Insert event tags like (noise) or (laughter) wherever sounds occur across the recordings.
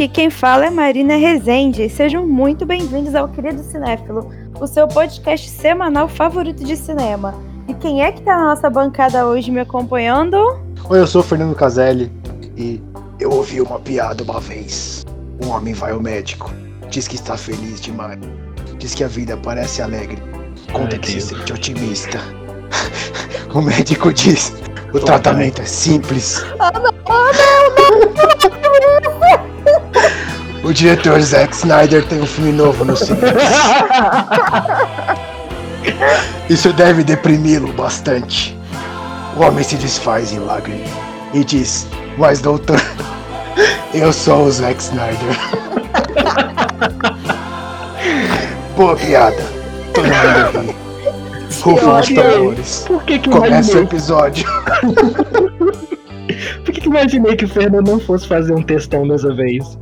Aqui quem fala é Marina Rezende. Sejam muito bem-vindos ao Querido Cinéfilo, o seu podcast semanal favorito de cinema. E quem é que tá na nossa bancada hoje me acompanhando? Oi, eu sou o Fernando Caselli e eu ouvi uma piada uma vez. Um homem vai ao médico, diz que está feliz demais, diz que a vida parece alegre, conta que se sente otimista. (laughs) o médico diz: o tratamento é simples. Ah, não, ah, não, não. O diretor Zack Snyder tem um filme novo no cinema. Isso deve deprimi-lo bastante. O homem se desfaz em lágrimas e diz: Mas doutor, eu sou o Zack Snyder. Boa piada. Todo mundo ri. Rufam os tambores. Por que que Começa o episódio. Que, imaginei que o Fernando não fosse fazer um textão dessa vez?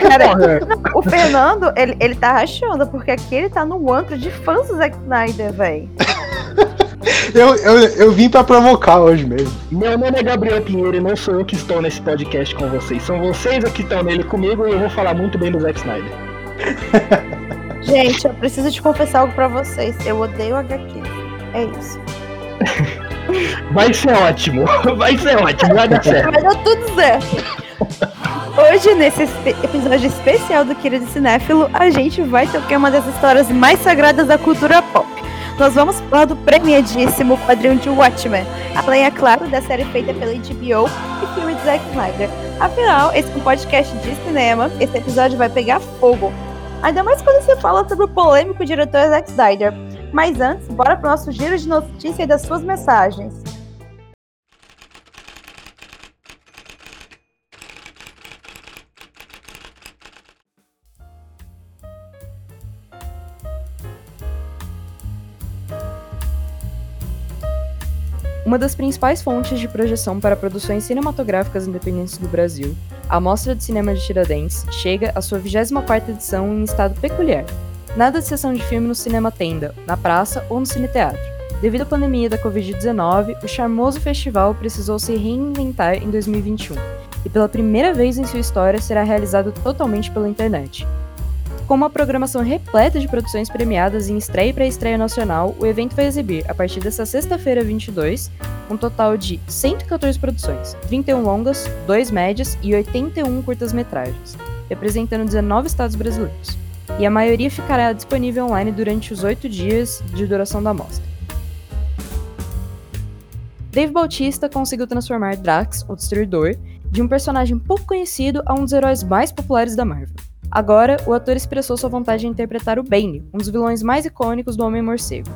Cara, Porra. (laughs) o Fernando, ele, ele tá rachando, porque aqui ele tá no antro de fãs do Zack Snyder, véi. (laughs) Eu, eu, eu vim pra provocar hoje mesmo. Meu nome é Gabriel Pinheiro e não sou eu que estou nesse podcast com vocês. São vocês aqui que estão nele comigo e eu vou falar muito bem do Zack Snyder. Gente, eu preciso te confessar algo pra vocês. Eu odeio HQ. É isso. Vai ser ótimo, (laughs) vai ser ótimo, vai dar certo. Vai dar tudo certo. Hoje, nesse episódio especial do Querido Cinéfilo, a gente vai tocar uma das histórias mais sagradas da cultura pop. Nós vamos falar do premiadíssimo quadrinho de Watchmen, além, é claro, da série feita pela HBO e filme de Zack Snyder. Afinal, esse é um podcast de cinema, esse episódio vai pegar fogo. Ainda mais quando se fala sobre o polêmico diretor Zack Snyder. Mas antes, bora pro nosso giro de notícias e das suas mensagens. Uma das principais fontes de projeção para produções cinematográficas independentes do Brasil, a Mostra de Cinema de Tiradentes chega à sua 24ª edição em estado peculiar. Nada de sessão de filme no cinema tenda, na praça ou no cineteatro. Devido à pandemia da Covid-19, o charmoso festival precisou se reinventar em 2021 e pela primeira vez em sua história será realizado totalmente pela internet. Com uma programação repleta de produções premiadas em estreia e pré-estreia nacional, o evento vai exibir, a partir desta sexta-feira 22, um total de 114 produções, 31 longas, 2 médias e 81 curtas-metragens, representando 19 estados brasileiros. E a maioria ficará disponível online durante os 8 dias de duração da mostra. Dave Bautista conseguiu transformar Drax, o Destruidor, de um personagem pouco conhecido a um dos heróis mais populares da Marvel. Agora, o ator expressou sua vontade de interpretar o Bane, um dos vilões mais icônicos do Homem-Morcego.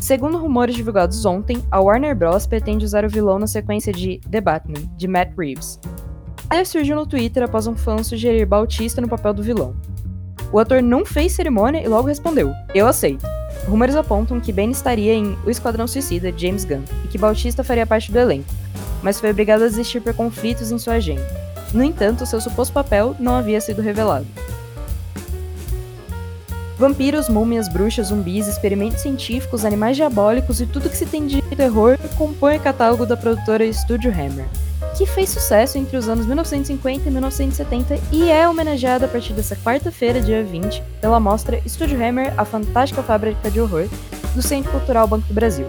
Segundo rumores divulgados ontem, a Warner Bros. pretende usar o vilão na sequência de The Batman, de Matt Reeves. A surgiu no Twitter após um fã sugerir Bautista no papel do vilão. O ator não fez cerimônia e logo respondeu: Eu aceito. Rumores apontam que Bane estaria em O Esquadrão Suicida, de James Gunn, e que Bautista faria parte do elenco, mas foi obrigado a desistir por conflitos em sua agenda. No entanto, seu suposto papel não havia sido revelado. Vampiros, múmias, bruxas, zumbis, experimentos científicos, animais diabólicos e tudo que se tem de terror compõe o catálogo da produtora Studio Hammer, que fez sucesso entre os anos 1950 e 1970 e é homenageada a partir dessa quarta-feira, dia 20, pela mostra Studio Hammer, a fantástica fábrica de horror, do Centro Cultural Banco do Brasil.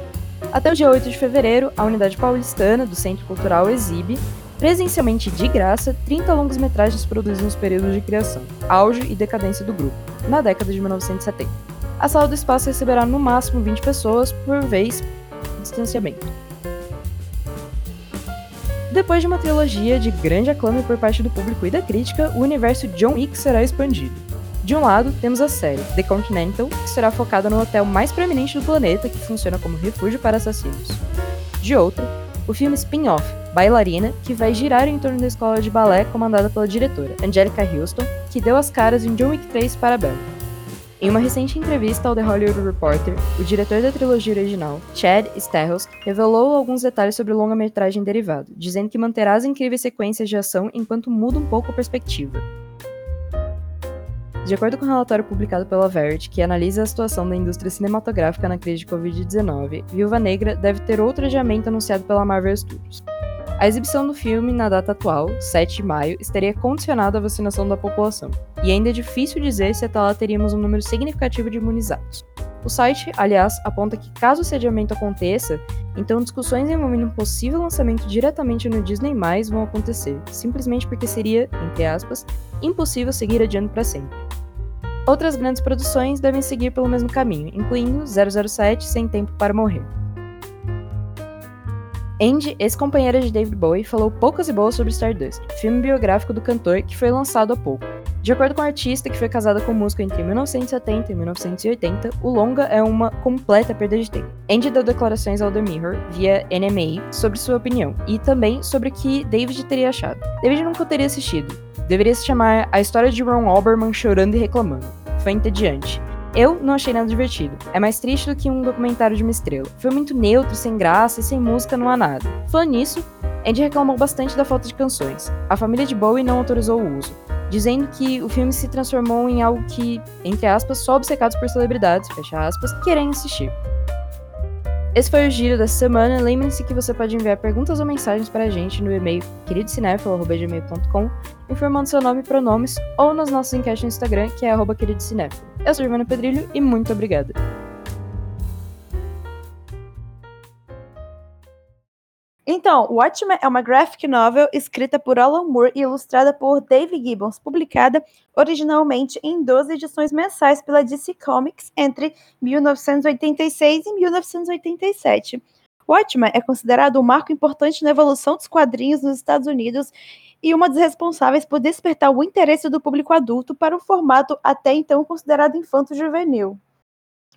Até o dia 8 de fevereiro, a unidade paulistana do Centro Cultural exibe, presencialmente de graça, 30 longas-metragens produzidos nos períodos de criação, auge e decadência do grupo, na década de 1970. A sala do espaço receberá no máximo 20 pessoas por vez distanciamento. Depois de uma trilogia de grande aclame por parte do público e da crítica, o universo John Wick será expandido. De um lado, temos a série The Continental, que será focada no hotel mais proeminente do planeta, que funciona como refúgio para assassinos. De outro, o filme spin-off Bailarina, que vai girar em torno da escola de balé comandada pela diretora Angelica Houston, que deu as caras em John Wick 3 para Bella. Em uma recente entrevista ao The Hollywood Reporter, o diretor da trilogia original, Chad Stahelski, revelou alguns detalhes sobre o longa-metragem derivado, dizendo que manterá as incríveis sequências de ação enquanto muda um pouco a perspectiva. De acordo com um relatório publicado pela Verity, que analisa a situação da indústria cinematográfica na crise de Covid-19, Viúva Negra deve ter outro adiamento anunciado pela Marvel Studios. A exibição do filme na data atual, 7 de maio, estaria condicionada à vacinação da população, e ainda é difícil dizer se até lá teríamos um número significativo de imunizados. O site, aliás, aponta que caso esse adiamento aconteça, então discussões envolvendo um possível lançamento diretamente no Disney+, vão acontecer, simplesmente porque seria, entre aspas, impossível seguir adiando para sempre. Outras grandes produções devem seguir pelo mesmo caminho, incluindo 007 Sem Tempo para Morrer. Andy, ex-companheira de David Bowie, falou poucas e boas sobre Stardust, filme biográfico do cantor que foi lançado há pouco. De acordo com a artista que foi casada com o músico entre 1970 e 1980, o longa é uma completa perda de tempo. Andy deu declarações ao The Mirror, via NMA, sobre sua opinião, e também sobre o que David teria achado. David nunca teria assistido. Deveria se chamar A História de Ron Alberman Chorando e Reclamando. Foi entediante. Eu não achei nada divertido. É mais triste do que um documentário de uma estrela. Foi muito neutro, sem graça e sem música não há nada. Falando nisso, Andy reclamou bastante da falta de canções. A família de Bowie não autorizou o uso, dizendo que o filme se transformou em algo que, entre aspas, só obcecados por celebridades, fecha aspas, querem assistir. Esse foi o giro dessa semana. Lembre-se que você pode enviar perguntas ou mensagens para a gente no e-mail queridocinéfilo.gmail.com informando seu nome e pronomes ou nas nossas enquetes no Instagram, que é queridocinéfilo. Eu sou Giovana Pedrilho e muito obrigada. Então, Watchmen é uma graphic novel escrita por Alan Moore e ilustrada por Dave Gibbons, publicada originalmente em 12 edições mensais pela DC Comics entre 1986 e 1987. Watchmen é considerado um marco importante na evolução dos quadrinhos nos Estados Unidos e uma das responsáveis por despertar o interesse do público adulto para um formato até então considerado infanto-juvenil.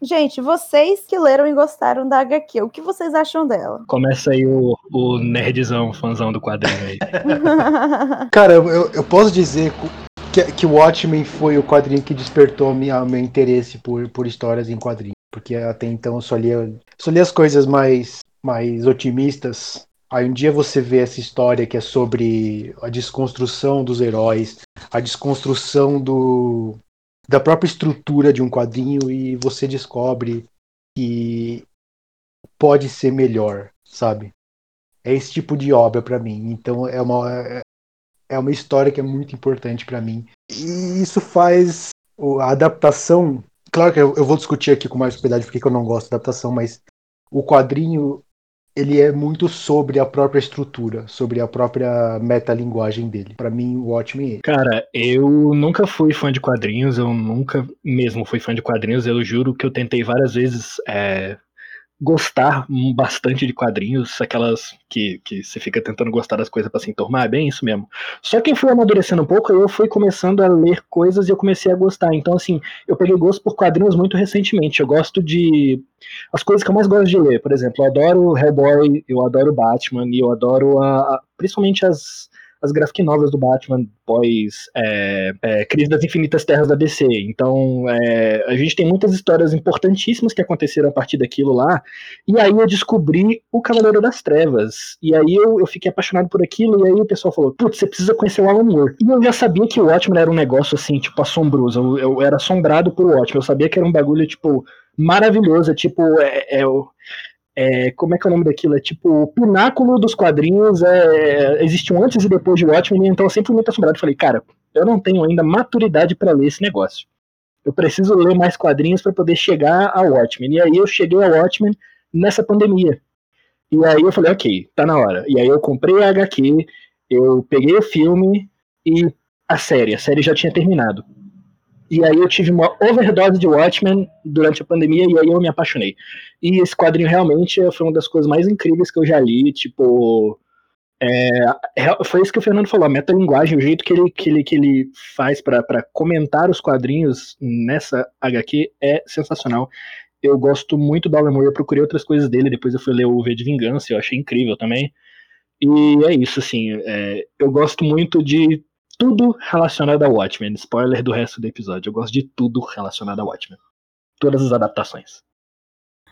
Gente, vocês que leram e gostaram da HQ, o que vocês acham dela? Começa aí o, o nerdzão, fãzão do quadrinho aí. (laughs) Cara, eu, eu posso dizer que, que Watchmen foi o quadrinho que despertou minha, meu interesse por, por histórias em quadrinhos. Porque até então eu só lia, só lia as coisas mais, mais otimistas. Aí um dia você vê essa história que é sobre a desconstrução dos heróis, a desconstrução do, da própria estrutura de um quadrinho e você descobre que pode ser melhor, sabe? É esse tipo de obra para mim. Então é uma é uma história que é muito importante para mim. E isso faz a adaptação. Claro que eu, vou discutir aqui com mais propriedade porque eu não gosto da adaptação, mas o quadrinho ele é muito sobre a própria estrutura, sobre a própria metalinguagem dele. Para mim, o Watchmen é. Cara, eu nunca fui fã de quadrinhos, eu nunca mesmo fui fã de quadrinhos, eu juro que eu tentei várias vezes é, gostar bastante de quadrinhos, aquelas que, que você fica tentando gostar das coisas para se enturmar, é bem isso mesmo. Só que fui amadurecendo um pouco, eu fui começando a ler coisas e eu comecei a gostar. Então, assim, eu peguei gosto por quadrinhos muito recentemente. Eu gosto de. As coisas que eu mais gosto de ler, por exemplo, eu adoro Hellboy, eu adoro Batman e eu adoro a, a principalmente as as graphic novels do Batman pós é, é, Crise das Infinitas Terras da DC. Então, é, a gente tem muitas histórias importantíssimas que aconteceram a partir daquilo lá. E aí eu descobri o Cavaleiro das Trevas. E aí eu, eu fiquei apaixonado por aquilo. E aí o pessoal falou: Putz, você precisa conhecer o Alan Moore. E eu já sabia que o Watchmen era um negócio assim, tipo, assombroso. Eu, eu era assombrado por Watchmen. Eu sabia que era um bagulho, tipo, maravilhoso. Tipo, é, é, é, como é que é o nome daquilo? É tipo, o pináculo dos quadrinhos é, existe um antes e depois de Watchmen, então eu sempre muito assombrado. Falei, cara, eu não tenho ainda maturidade para ler esse negócio. Eu preciso ler mais quadrinhos para poder chegar ao Watchmen. E aí eu cheguei ao Watchmen nessa pandemia. E aí eu falei, ok, tá na hora. E aí eu comprei a HQ, eu peguei o filme e a série. A série já tinha terminado. E aí eu tive uma overdose de Watchmen durante a pandemia e aí eu me apaixonei. E esse quadrinho realmente foi uma das coisas mais incríveis que eu já li, tipo... É, é foi isso que o Fernando falou, a metalinguagem, o jeito que ele, que ele, que ele faz para comentar os quadrinhos nessa HQ é sensacional. Eu gosto muito do Alan Moore, eu procurei outras coisas dele, depois eu fui ler o V de Vingança, eu achei incrível também. E é isso, assim, é, eu gosto muito de tudo relacionado a Watchmen. Spoiler do resto do episódio. Eu gosto de tudo relacionado a Watchmen. Todas as adaptações.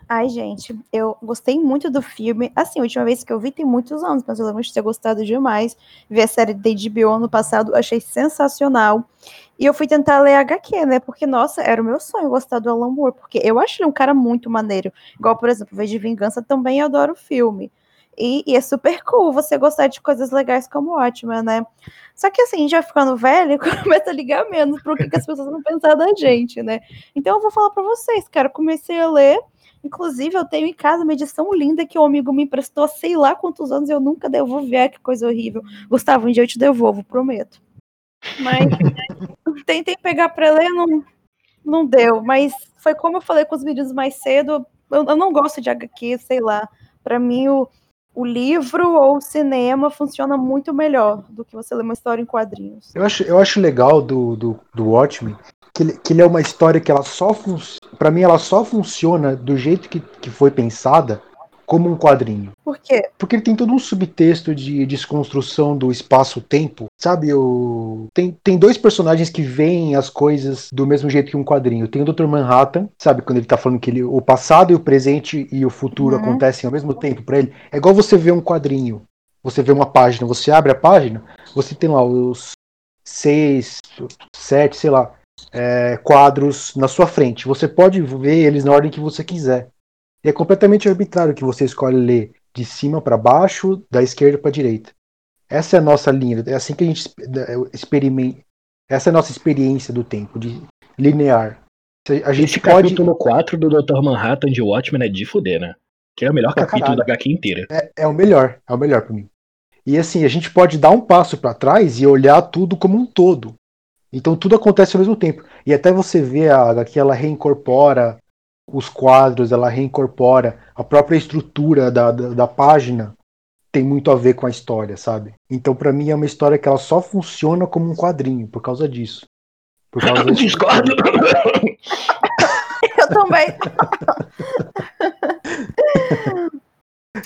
Ai, gente, eu gostei muito do filme. Assim, a última vez que eu vi tem muitos anos, mas eu lembro de ter gostado demais. Vi a série de HBO ano passado, achei sensacional. E eu fui tentar ler HQ, né? Porque, nossa, era o meu sonho gostar do Alan Moore, porque eu acho ele um cara muito maneiro. Igual, por exemplo, Vez de Vingança também adoro o filme. E, e, é super cool você gostar de coisas legais como ótima, né? Só que assim, já ficando velho, (laughs) começa a ligar menos pro que, que as pessoas vão pensar da gente, né? Então eu vou falar para vocês, cara, comecei a ler. Inclusive, eu tenho em casa uma edição linda que um amigo me emprestou sei lá quantos anos, eu nunca devolvi, ah, que coisa horrível. Gustavo, um dia eu te devolvo, prometo. Mas (laughs) tentei pegar para ler, não, não deu. Mas foi como eu falei com os meninos mais cedo, eu, eu não gosto de HQ, sei lá. Para mim, o, o livro ou o cinema funciona muito melhor do que você ler uma história em quadrinhos. Eu acho, eu acho legal do, do, do Watchmen que ele, que ele é uma história que ela só para mim ela só funciona do jeito que, que foi pensada como um quadrinho. Por quê? Porque ele tem todo um subtexto de desconstrução do espaço-tempo. Sabe, o... tem, tem dois personagens que veem as coisas do mesmo jeito que um quadrinho. Tem o Dr. Manhattan, sabe, quando ele tá falando que ele, o passado e o presente e o futuro uhum. acontecem ao mesmo tempo para ele. É igual você ver um quadrinho. Você vê uma página, você abre a página, você tem lá os seis, sete, sei lá, é, quadros na sua frente. Você pode ver eles na ordem que você quiser. E é completamente arbitrário que você escolhe ler de cima para baixo, da esquerda para direita. Essa é a nossa linha, é assim que a gente experimenta. Essa é a nossa experiência do tempo, de linear. A gente Esse pode... capítulo 4 do Dr. Manhattan de Watchmen é de fuder, né? Que é o melhor pra capítulo caralho. da HQ inteira. É, é o melhor, é o melhor para mim. E assim, a gente pode dar um passo para trás e olhar tudo como um todo. Então tudo acontece ao mesmo tempo. E até você vê a HQ, ela reincorpora os quadros, ela reincorpora a própria estrutura da, da, da página tem muito a ver com a história, sabe? Então, para mim, é uma história que ela só funciona como um quadrinho por causa disso. Por causa (coughs) desse Discordo! Eu também.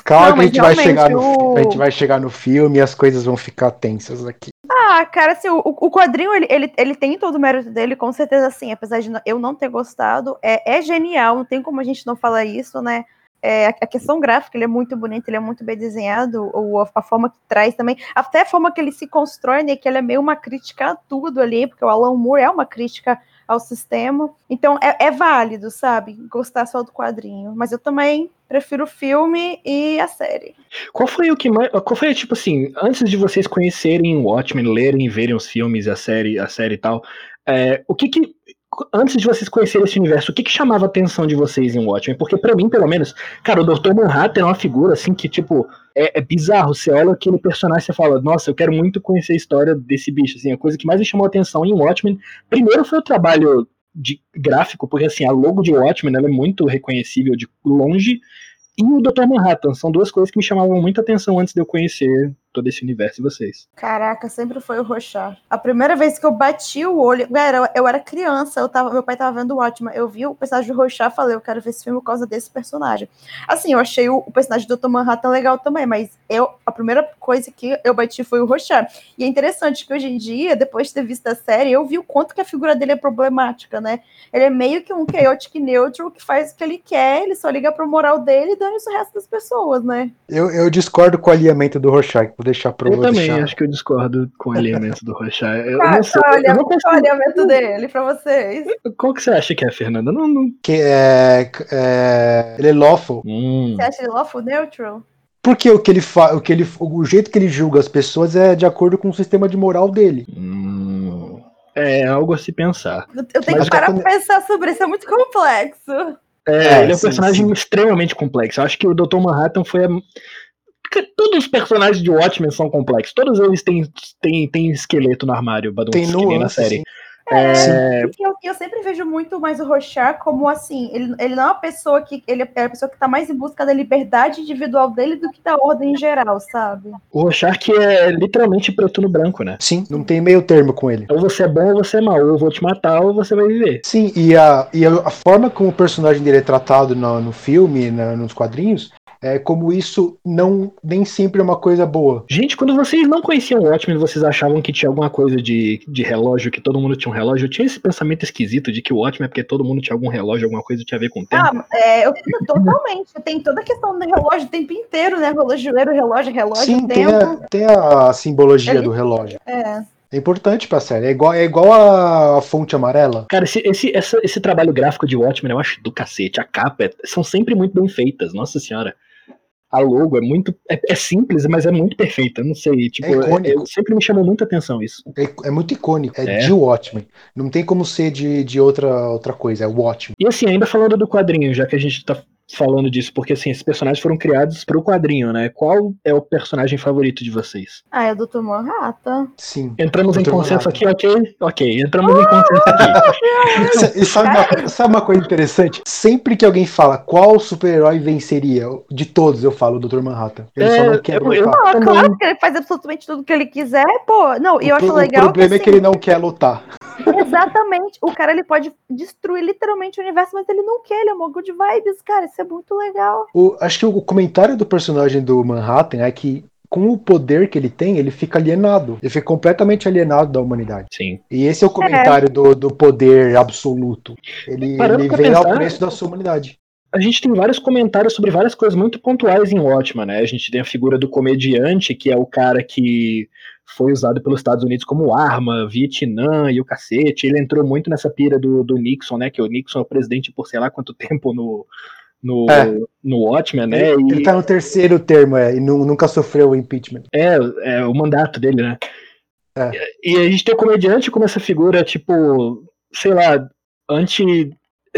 Calma Não, que a gente, vai chegar no, a gente vai chegar no filme e as coisas vão ficar tensas aqui. Ah, cara, assim, o, o quadrinho, ele, ele, ele tem todo o mérito dele, com certeza, assim, apesar de eu não ter gostado, é, é genial, não tem como a gente não falar isso, né? É, a questão gráfica, ele é muito bonito, ele é muito bem desenhado, ou a, a, forma que traz também, até a forma que ele se constrói, né, que ele é meio uma crítica a tudo ali, porque o Alan Moore é uma crítica ao sistema. Então é, é válido, sabe? Gostar só do quadrinho. Mas eu também prefiro o filme e a série. Qual foi o que mais. Qual foi, tipo assim, antes de vocês conhecerem o Watchmen, lerem, verem os filmes, a série, a série e tal, é, o que que antes de vocês conhecerem esse universo, o que, que chamava a atenção de vocês em Watchmen? Porque para mim, pelo menos, cara, o Dr. Manhattan é uma figura assim que, tipo, é, é, bizarro. Você olha aquele personagem e fala, nossa, eu quero muito conhecer a história desse bicho. Assim, a coisa que mais me chamou a atenção em Watchmen, primeiro foi o trabalho de gráfico, porque assim, a logo de Watchmen é muito reconhecível de longe, e o Dr. Manhattan. São duas coisas que me chamavam muita atenção antes de eu conhecer todo esse universo de vocês. Caraca, sempre foi o Rochar. A primeira vez que eu bati o olho, galera, eu, era criança, eu tava, meu pai tava vendo o Watchmen, eu vi o personagem do Rochar, falei, eu quero ver esse filme por causa desse personagem. Assim, eu achei o, o personagem do Dr. Manhattan legal também, mas eu, a primeira coisa que eu bati foi o Rochar. E é interessante que hoje em dia, depois de ter visto a série, eu vi o quanto que a figura dele é problemática, né? Ele é meio que um chaotic neutral que faz o que ele quer, ele só liga pro moral dele e dane-se o resto das pessoas, né? Eu, eu discordo com o alinhamento do Rorschach, vou deixar pro Eu também deixar... acho que eu discordo com o alinhamento do Rorschach. Eu não sei, olha, eu não consigo... o alinhamento dele pra vocês. Qual que você acha que é, Fernanda? Não, não... Que é, é... Ele é lawful. Hum. Você acha ele lawful neutral? Porque o que ele fa... o que ele o jeito que ele julga as pessoas é de acordo com o sistema de moral dele. Hum. É algo a se pensar. Eu tenho Mas que parar pra pensar sobre isso, é muito complexo. É, é ele é um sim, personagem sim. extremamente complexo. Eu acho que o Dr. Manhattan foi a. Todos os personagens de Watchmen são complexos. Todos eles têm, têm, têm esqueleto no armário, Badum, tem nem na série. Sim. É, é... Eu, eu, sempre vejo muito mais o Rochar como assim, ele, ele não é uma pessoa que ele é a pessoa que está mais em busca da liberdade individual dele do que da ordem em geral, sabe? O Rochar que é literalmente preto no branco, né? Sim, não tem meio termo com ele. Ou você é bom ou você é mau, ou eu vou te matar ou você vai viver. Sim, e a, e a, forma como o personagem dele é tratado no, no filme, na, nos quadrinhos, é, como isso não nem sempre é uma coisa boa. Gente, quando vocês não conheciam o Watchmen, vocês achavam que tinha alguma coisa de, de relógio, que todo mundo tinha um relógio? Eu tinha esse pensamento esquisito de que o Watchmen é porque todo mundo tinha algum relógio, alguma coisa tinha a ver com o tempo. Ah, é, eu, totalmente. tem toda a questão do relógio o tempo inteiro, né? Relojoeiro, relógio, relógio, Sim, tempo. Tem a, tem a simbologia Ele, do relógio. É. É importante pra série. É igual, é igual a, a fonte amarela. Cara, esse, esse, essa, esse trabalho gráfico de Watchmen eu acho do cacete. A capa é, são sempre muito bem feitas, nossa senhora. A logo é muito. É, é simples, mas é muito perfeita. Não sei. Tipo, É é- sempre me chamou muita atenção isso. É, é muito icônico. É, É. de Watchmen. Não tem como ser de, de outra, outra coisa. É Watchmen. E assim, ainda falando do quadrinho, já que a gente tá falando disso, porque assim, esses personagens foram criados pro quadrinho, né? Qual é o personagem favorito de vocês? Ah, é o Dr. Manhattan. Sim. Entramos em consenso Manhattan. aqui, ok? Ok, entramos em consenso aqui. (laughs) E sabe uma, sabe uma coisa interessante? Sempre que alguém fala qual super-herói venceria, de todos eu falo Dr. Manhattan. Ele só É, não quer eu- eu- lutar. Ah, Também. claro que ele faz absolutamente tudo que ele quiser, pô. Não, e eu o, acho legal o problema que, é que ele não quer lutar. (laughs) exatamente, o cara ele pode destruir literalmente o universo, mas ele não quer, ele é uma good vibes, cara, isso é muito legal. O- acho que o comentário do personagem do Manhattan é que com o poder que ele tem, ele fica alienado. Ele fica completamente alienado da humanidade. Sim. E esse é o comentário do, do poder absoluto. Ele, Parando ele vem ao pensar- preço da sua humanidade. A gente tem vários comentários sobre várias coisas muito pontuais em Watchmen, né? A gente tem a figura do comediante, que é o cara que foi usado pelos Estados Unidos como arma, Vietnã e o cacete. Ele entrou muito nessa pira do, do Nixon, né? Que o Nixon é o presidente por sei lá quanto tempo no, no, É. no Watchmen, né? Ele, E ele tá no terceiro termo, é, e nu- nunca sofreu o impeachment. é, é o mandato dele, né? É. E a gente tem o comediante como essa figura, tipo, sei lá, anti.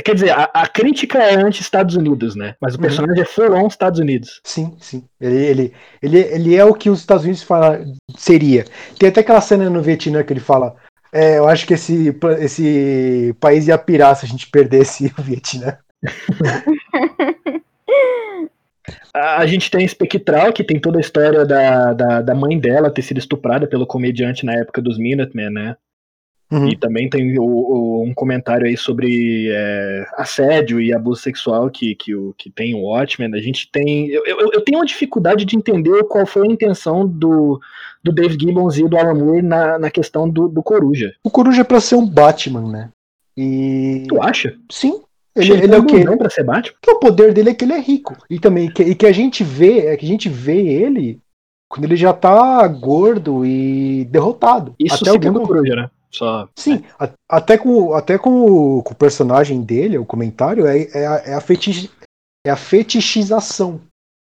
Quer dizer, a, a crítica é anti-Estados Unidos, né? Mas o Uhum. personagem é full on Estados Unidos. Sim, sim. Ele, ele, ele, ele é o que os Estados Unidos fala, seria. Tem até aquela cena no Vietnã que ele fala. É, eu acho que esse, esse país ia pirar se a gente perdesse o Vietnã. (laughs) A, gente tem a Spectral, que tem toda a história da, da, da mãe dela ter sido estuprada pelo comediante na época dos Minutemen, né? Uhum. E também tem o- o- um comentário aí sobre é, assédio e abuso sexual que, que, o, que tem o Watchmen. A gente tem. Eu, eu, eu tenho uma dificuldade de entender qual foi a intenção do, do Dave Gibbons e do Alan Moore na, na questão do, do Coruja. O Coruja é pra ser um Batman, né? E. Tu acha? Sim. Ele, ele é o quê? Não pra ser Batman? Porque o poder dele é que ele é rico. E também que, e que a gente vê, é que a gente vê ele quando ele já tá gordo e derrotado. Isso Até o segundo o Coruja, né? Só. Sim, a- até, com, até com, o, com o personagem dele, o comentário, é, é, a, é, a fetich, é a fetichização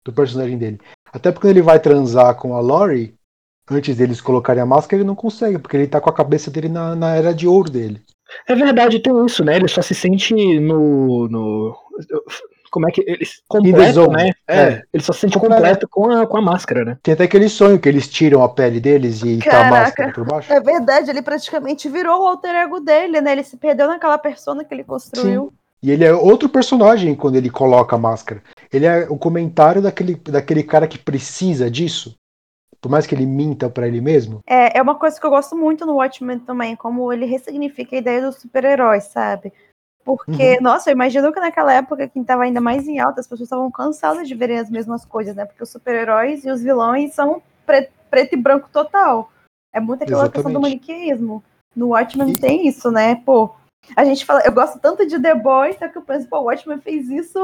do personagem dele. Até porque quando ele vai transar com a Lori, antes deles colocarem a máscara, ele não consegue, porque ele tá com a cabeça dele na, na era de ouro dele. É verdade, tem isso, né? Ele só se sente no. no como é que. Ele, In the completo, zone. né? É, É. ele só se sente Completo. completo com a, com a máscara, né? Tem até aquele sonho que eles tiram a pele deles e tá a Caraca. máscara por baixo. É verdade, ele praticamente virou o alter ego dele, né? Ele se perdeu naquela persona que ele construiu. E ele é outro personagem quando ele coloca a máscara. Ele é o comentário daquele, daquele cara que precisa disso. Por mais que ele minta pra ele mesmo. É, é uma coisa que eu gosto muito no Watchmen também, como ele ressignifica a ideia dos super-heróis, sabe? Porque, nossa, eu imagino que naquela época, quem tava ainda mais em alta, as pessoas estavam cansadas de verem as mesmas coisas, né? Porque os super-heróis e os vilões são pre- preto e branco total. É muito aquela questão do Exatamente. maniqueísmo. No Watchmen E- tem isso, né? Pô, a gente fala, eu gosto tanto de The Boys, só que eu penso, pô, o Watchmen fez isso.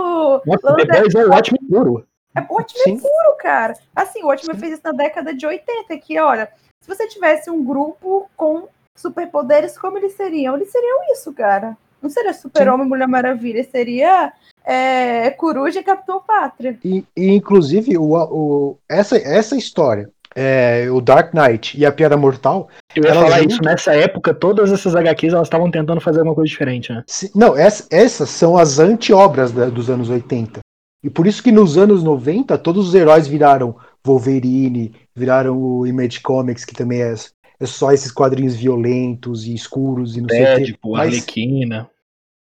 Nossa, The Boys é o Watchmen puro. é o Watchmen Sim. puro, cara. Assim, o Watchmen fez isso na década de 80, que, olha, se você tivesse um grupo com superpoderes, como eles seriam? Eles seriam isso, cara. Não seria Super-Homem, Mulher Maravilha, seria é, Coruja e Capitão Pátria. E, e, inclusive, o, o, essa, essa história, é, o Dark Knight e a Piada Mortal. Eu ia Elas falar juntas- isso, nessa época, todas essas HQs elas estavam tentando fazer alguma coisa diferente, né? se- não, essa- essas são as anti-obras dos anos 80. E por isso que nos anos 90, todos os heróis viraram Wolverine, viraram o Image Comics, que também é, é só esses quadrinhos violentos e escuros e não sei o quê. Deadpool, Mas- Arlequina.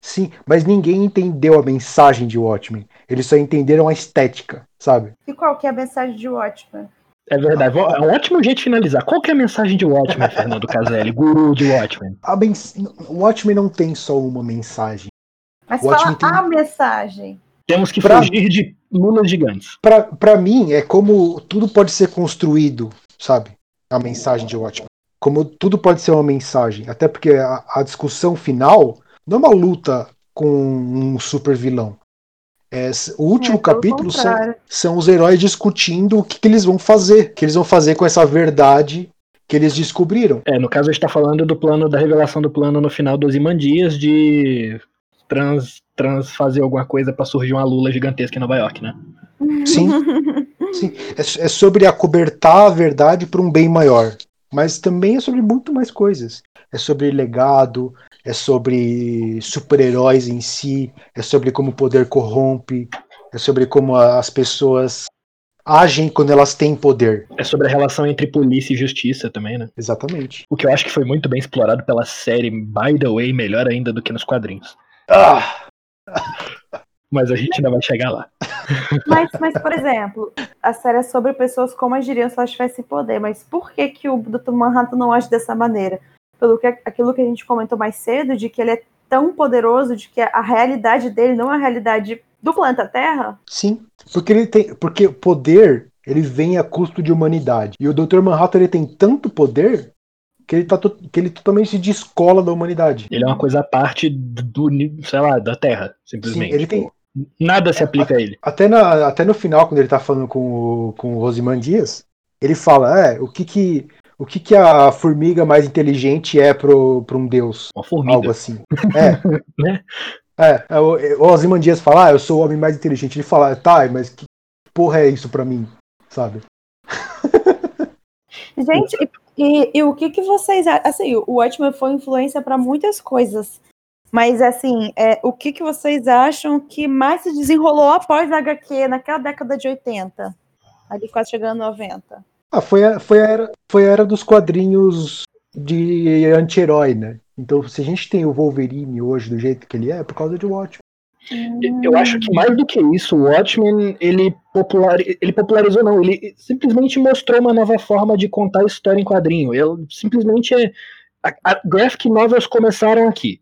Sim, mas ninguém entendeu a mensagem de Watchmen. Eles só entenderam a estética, sabe? E qual que é a mensagem de Watchmen? É verdade. É um ótimo jeito de finalizar. Qual que é a mensagem de Watchmen, (laughs) Fernando Caselli? Guru de Watchmen. A mens... O Watchmen não tem só uma mensagem. Mas Watchmen fala tem- a mensagem. Temos que Pra- fugir de lunas gigantes. Pra, pra mim, é como tudo pode ser construído, sabe? A mensagem de Watchmen. Como tudo pode ser uma mensagem. Até porque a, a discussão final não é uma luta com um super vilão. É, o último É, capítulo são, são os heróis discutindo o que, que eles vão fazer. O que eles vão fazer com essa verdade que eles descobriram. É, no caso, a gente tá falando do plano, da revelação do plano no final dos Imandias de trans, trans fazer alguma coisa pra surgir uma lula gigantesca em Nova York, né? Sim. (laughs) Sim, é, é sobre acobertar a verdade para um bem maior. Mas também é sobre muito mais coisas. É sobre legado, é sobre super-heróis em si, é sobre como o poder corrompe, é sobre como as pessoas agem quando elas têm poder. É sobre a relação entre polícia e justiça também, né? Exatamente. O que eu acho que foi muito bem explorado pela série, by the way, melhor ainda do que nos quadrinhos. Ah! Mas a gente ainda vai chegar lá. Mas, mas, por exemplo, a série é sobre pessoas como agiriam se elas tivessem poder, mas por que, que o Dr. Manhattan não age dessa maneira? Pelo que aquilo que a gente comentou mais cedo, de que ele é tão poderoso, de que a realidade dele não é a realidade do planeta Terra? Sim, porque ele tem, porque poder ele vem a custo de humanidade. E o Dr. Manhattan ele tem tanto poder que ele, tá que ele totalmente se descola da humanidade. Ele é uma coisa à parte do, sei lá, da Terra, simplesmente. Sim, ele tem, Nada se aplica a, a ele. Até, na, até no final, quando ele tá falando com o, com o Rosiman Dias, ele fala, é, o que que, o que que a formiga mais inteligente é pro, pro um deus? Uma formiga. Algo assim. É. (laughs) né? É, é, o, o Ozymandias fala, ah, eu sou o homem mais inteligente. Ele fala, tá, mas que porra é isso pra mim, sabe? (laughs) Gente, e, e, o que que vocês assim, o Watchmen foi influência para muitas coisas, mas assim, é, o que que vocês acham que mais se desenrolou após a HQ naquela década de 80, ali quase chegando a 90? Ah, foi a, foi a era, foi a era dos quadrinhos de anti-herói, né? Então, se a gente tem o Wolverine hoje do jeito que ele é, é por causa de Watchmen. Eu acho que mais do que isso, o Watchmen ele, popular, ele popularizou, não, ele simplesmente mostrou uma nova forma de contar história em quadrinho. Ele simplesmente é. A, a graphic novels começaram aqui.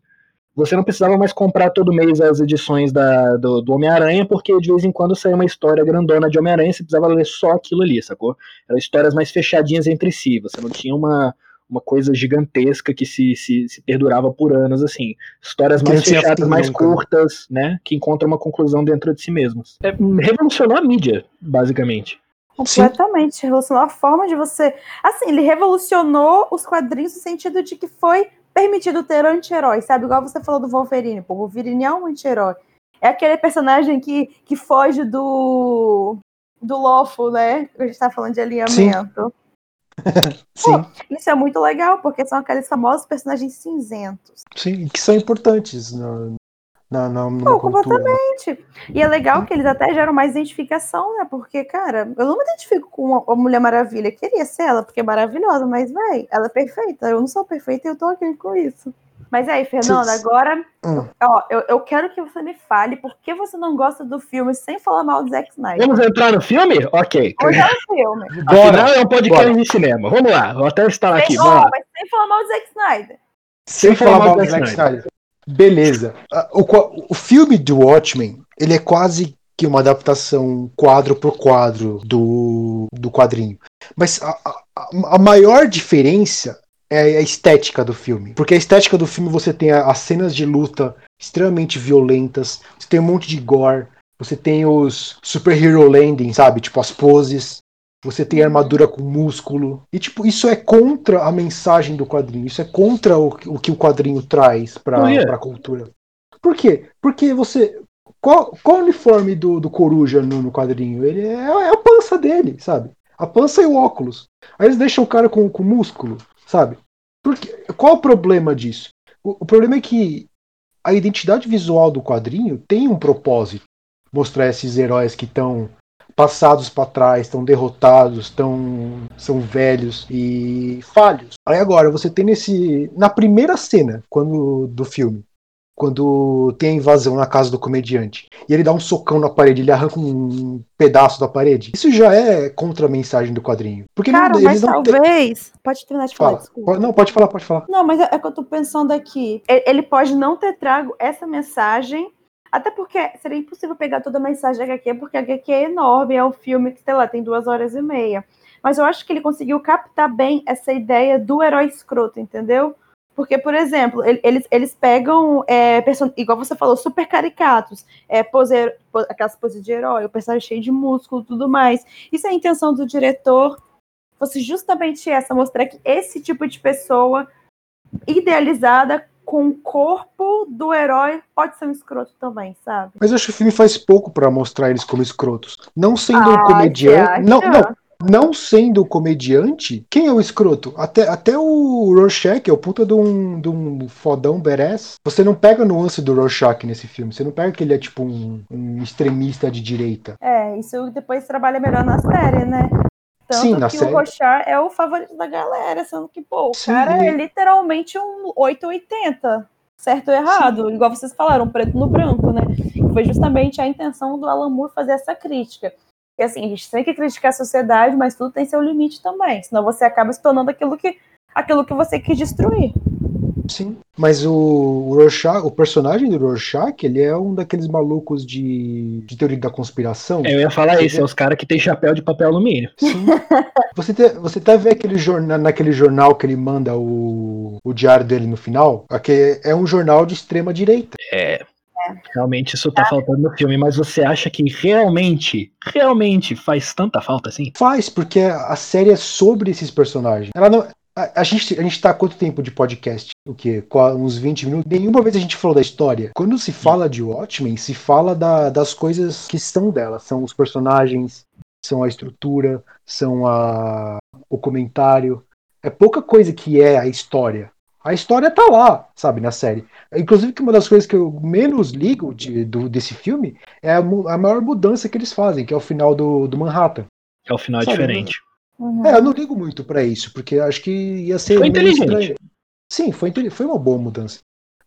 Você não precisava mais comprar todo mês as edições da, do, do Homem-Aranha, porque de vez em quando saía uma história grandona de Homem-Aranha, você precisava ler só aquilo ali, sacou? Eram histórias mais fechadinhas entre si, você não tinha uma, uma coisa gigantesca que se, se, se perdurava por anos, assim. Histórias mais fechadas, mais nunca. Né? curtas, né? Que encontram uma conclusão dentro de si mesmos. É, revolucionou a mídia, basicamente. Completamente. Sim. Revolucionou a forma de você. Assim, ele revolucionou os quadrinhos no sentido de que foi permitido ter anti-herói, sabe? Igual você falou do Wolverine. Pô, o Wolverine é um anti-herói. É aquele personagem que, que foge do. do lofo, né? A gente tá falando de alinhamento. (laughs) Sim. Pô, isso é muito legal, porque são aqueles famosos personagens cinzentos. Sim, que são importantes na, na, na, Pô, completamente. E é legal que eles até geram mais identificação, né? Porque, cara, eu não me identifico com a Mulher Maravilha. Queria ser ela, porque é maravilhosa, mas, véi, ela é perfeita. Eu não sou perfeita e eu tô aqui com isso. Mas aí, Fernanda, agora hum. ó, eu, eu quero que você me fale por que você não gosta do filme sem falar mal do Zack Snyder. Vamos entrar no filme? Ok. Vamos entrar no filme. (laughs) Bora, Afinal, é um podcast bora. de cinema. Vamos lá, vou até instalar aqui. Oh, mas sem falar mal do Zack Snyder. Sem, sem falar, falar mal do Zack Snyder. Snyder. Beleza. O, o filme do Watchmen, ele é quase que uma adaptação quadro por quadro do, do quadrinho. Mas a, a, a maior diferença é a estética do filme. Porque a estética do filme você tem as cenas de luta extremamente violentas, você tem um monte de gore, você tem os superhero landing, sabe? Tipo as poses. Você tem armadura com músculo. E, tipo, isso é contra a mensagem do quadrinho. Isso é contra o, o que o quadrinho traz pra, oh, pra cultura. Por quê? Porque você. Qual, qual o uniforme do, do Coruja no, no quadrinho? Ele é, é, a pança dele, sabe? A pança e o óculos. Aí eles deixam o cara com, com músculo sabe? Porque, qual o problema disso? O, o problema é que a identidade visual do quadrinho tem um propósito. Mostrar esses heróis que estão passados para trás, estão derrotados, estão são velhos e falhos. Aí agora você tem nesse na primeira cena quando do filme, quando tem a invasão na casa do comediante. E ele dá um socão na parede, ele arranca um pedaço da parede. Isso já é contra a mensagem do quadrinho. Porque Cara, não, mas talvez. Tem... Pode terminar de falar, Fala. desculpa. Não, pode falar, pode falar. Não, mas é, é que eu tô pensando aqui. Ele pode não ter trago essa mensagem. Até porque seria impossível pegar toda a mensagem da HQ, porque a HQ é enorme, é um filme que, sei lá, tem duas horas e meia. Mas eu acho que ele conseguiu captar bem essa ideia do herói escroto, entendeu? Porque, por exemplo, eles, eles pegam, é, igual você falou, super caricatos, é, pose, aquelas poses de herói, o personagem cheio de músculo tudo mais. Isso é a intenção do diretor, fosse justamente essa, mostrar que esse tipo de pessoa idealizada com o corpo do herói pode ser um escroto também, sabe? Mas eu acho que o filme faz pouco pra mostrar eles como escrotos. Não sendo Ah, um comediante. Não, não. Não sendo comediante, quem é o escroto? Até, até o Rorschach é o puta de um, de um fodão badass. Você não pega a nuance do Rorschach nesse filme. Você não pega que ele é tipo um, um extremista de direita. É, isso depois trabalha melhor na série, né? Tanto Sim, que série. o Rochar é o favorito da galera, sendo que, pô, o Sim, cara é literalmente um 880. Certo ou errado, igual vocês falaram, preto no branco, né? Foi justamente a intenção do Alan Moore fazer essa crítica. E assim, a gente tem que criticar a sociedade, mas tudo tem seu limite também. Senão você acaba se tornando aquilo que, aquilo que você quis destruir. Sim. Mas o, o Rorschach, o personagem do Rorschach, ele é um daqueles malucos de, de teoria da conspiração. Eu ia falar isso, é os caras que tem chapéu de papel alumínio. Sim. (laughs) Você, te, você tá vendo aquele jornal, naquele jornal que ele manda o, o diário dele no final? Aqui é um jornal de extrema direita. É. Realmente isso tá faltando no filme, mas você acha que realmente, realmente faz tanta falta assim? Faz, porque a série é sobre esses personagens. Ela não. A, a gente, a gente tá há quanto tempo de podcast? O quê? Uns 20 minutos? Nenhuma vez a gente falou da história. Quando se fala de Watchmen, se fala da- das coisas que são dela. São os personagens, são a estrutura, são a, o comentário. É pouca coisa que é a história. A história tá lá, sabe, na série. Inclusive que uma das coisas que eu menos ligo de- do- desse filme é a, a maior mudança que eles fazem, que é o final do, do Manhattan. É o final Sabe, diferente. Uhum. É, eu não ligo muito pra isso, porque eu acho que ia ser. Foi inteligente. estranho. Sim, foi, foi uma boa mudança.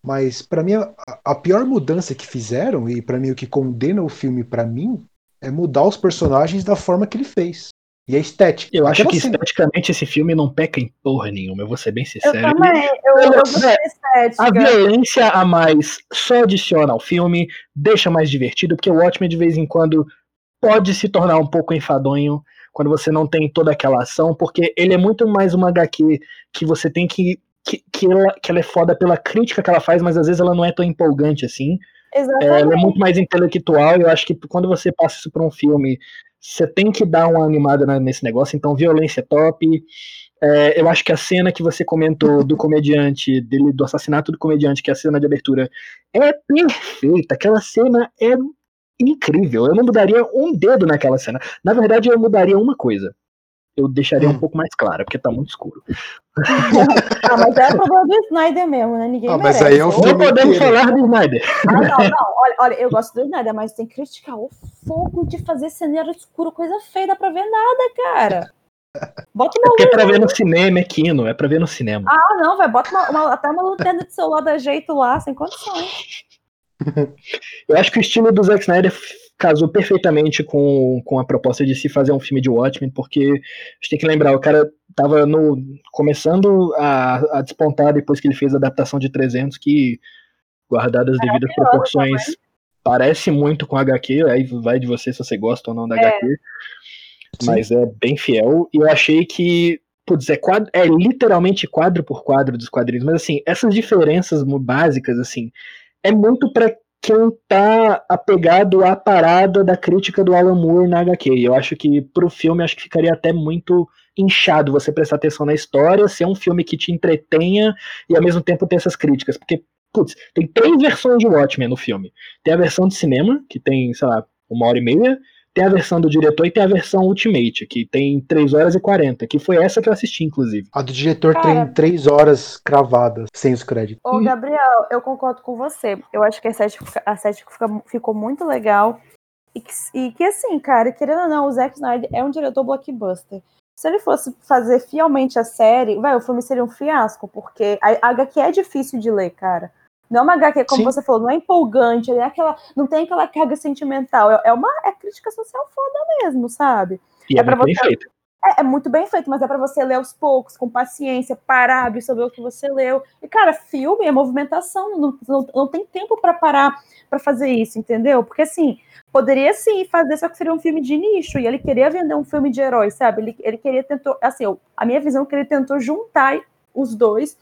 Mas pra mim, a, a pior mudança que fizeram, e pra mim o que condena o filme pra mim, é mudar os personagens da forma que ele fez. E a estética. Eu acho que cena- esteticamente esse filme não peca em porra nenhuma, eu vou ser bem Eu sincero. também, eu, eu É, estética. A violência a mais só adiciona ao filme, deixa mais divertido, porque o Watchmen de vez em quando pode se tornar um pouco enfadonho quando você não tem toda aquela ação, porque ele é muito mais uma HQ que você tem que. Que, que, ela, que ela é foda pela crítica que ela faz, mas às vezes ela não é tão empolgante assim. É, Exatamente. ela é muito mais intelectual, e eu acho que quando você passa isso pra um filme, você tem que dar uma animada nesse negócio, então violência é top. É, eu acho que a cena que você comentou do comediante, dele, do assassinato do comediante, que é a cena de abertura, é perfeita. Aquela cena é incrível. Eu não mudaria um dedo naquela cena. Na verdade, eu mudaria uma coisa. Eu deixaria Hum. um pouco mais clara, porque tá muito escuro. (laughs) Ah, mas é problema do Snyder mesmo, né? Ninguém Ah, mas merece. aí é o Ou- Não filme podemos inteiro. falar do Snyder. Ah, não, não. Olha, olha, eu gosto do Snyder, mas tem que criticar o fogo de fazer cenário escuro, coisa feia, dá pra ver nada, cara. Bota É uma porque é pra ver no cinema, é Kino, é pra ver no cinema. Ah, não, vai, bota uma, uma- até uma lanterna de celular da jeito lá, sem condições. (laughs) Eu acho que o estilo do Zack Snyder casou perfeitamente com, com a proposta de se fazer um filme de Watchmen, porque a gente tem que lembrar, o cara tava no, começando a, a despontar depois que ele fez a adaptação de 300, que, guardadas as devidas proporções, parece muito com HQ, aí vai de você se você gosta ou não da É. HQ, mas é bem fiel, e eu achei que Putz, é, quadro, é literalmente quadro por quadro dos quadrinhos, mas assim, essas diferenças básicas, assim, é muito pra quem tá apegado à parada da crítica do Alan Moore na HQ. Eu acho que pro filme acho que ficaria até muito inchado você prestar atenção na história, ser um filme que te entretenha e ao mesmo tempo ter essas críticas, porque putz, tem três versões de Watchmen no filme. Tem a versão de cinema, que tem, sei lá, uma hora e meia, tem a versão do diretor e tem a versão Ultimate, que tem 3 horas e 40, que foi essa que eu assisti, inclusive. A do diretor Cara. tem três horas cravadas, sem os créditos. Ô, Gabriel, eu concordo com você. Eu acho que a estética, a estética ficou muito legal. E que, e que, assim, cara, querendo ou não, o Zack Snyder é um diretor blockbuster. Se ele fosse fazer fielmente a série, vai, o filme seria um fiasco, porque a, a HQ é difícil de ler, cara. Não é uma HQ, como Sim. você falou, não é empolgante, não, é aquela, não tem aquela carga sentimental. É, é uma é crítica social foda mesmo, sabe? E É é, muito bem você- feito. É, é muito bem feito, mas é pra você ler aos poucos, com paciência, parar, absorver o que você leu. E, cara, filme é movimentação, não, não, não tem tempo pra parar pra fazer isso, entendeu? Porque, assim, poderia sim fazer, só que seria um filme de nicho, e ele queria vender um filme de herói, sabe? Ele, ele queria, tentou, assim, eu- a minha visão é que ele tentou juntar os dois,